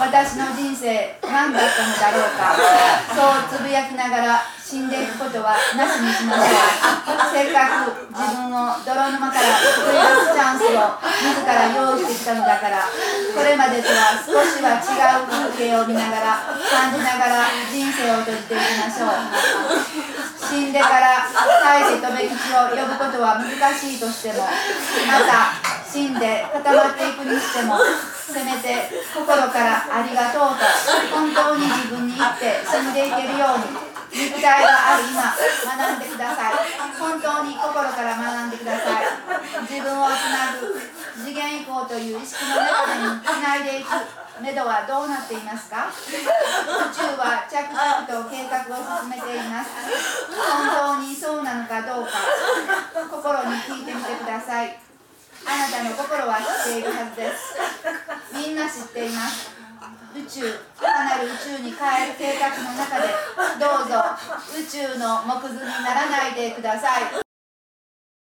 私の人生何だったのだろうか。そうつぶやきながら死んでいくことはなしにしましょう。せっかく自分を泥沼から救い出すチャンスを自ら用意してきたのだから。これまでとは少しは違う風景を見ながら感じながら人生を閉じていきましょう。死んでから大義とべき地を呼ぶことは難しいとしてもまた死んで固まっていくにしてもせめて心からありがとうと本当に自分に言って死んでいけるように肉体がある今学んでください。本当に心から学んでください。自分をつなぐ次元移行という意識の中につないでいく目処はどうなっていますか？宇宙は着々と計画を進めています。本当にそうなのかどうか心に聞いてみてください。あなたの心は知っているはずです。みんな知っています。宇宙かなる宇宙に変える計画の中でどうぞ宇宙の木図にならないでください。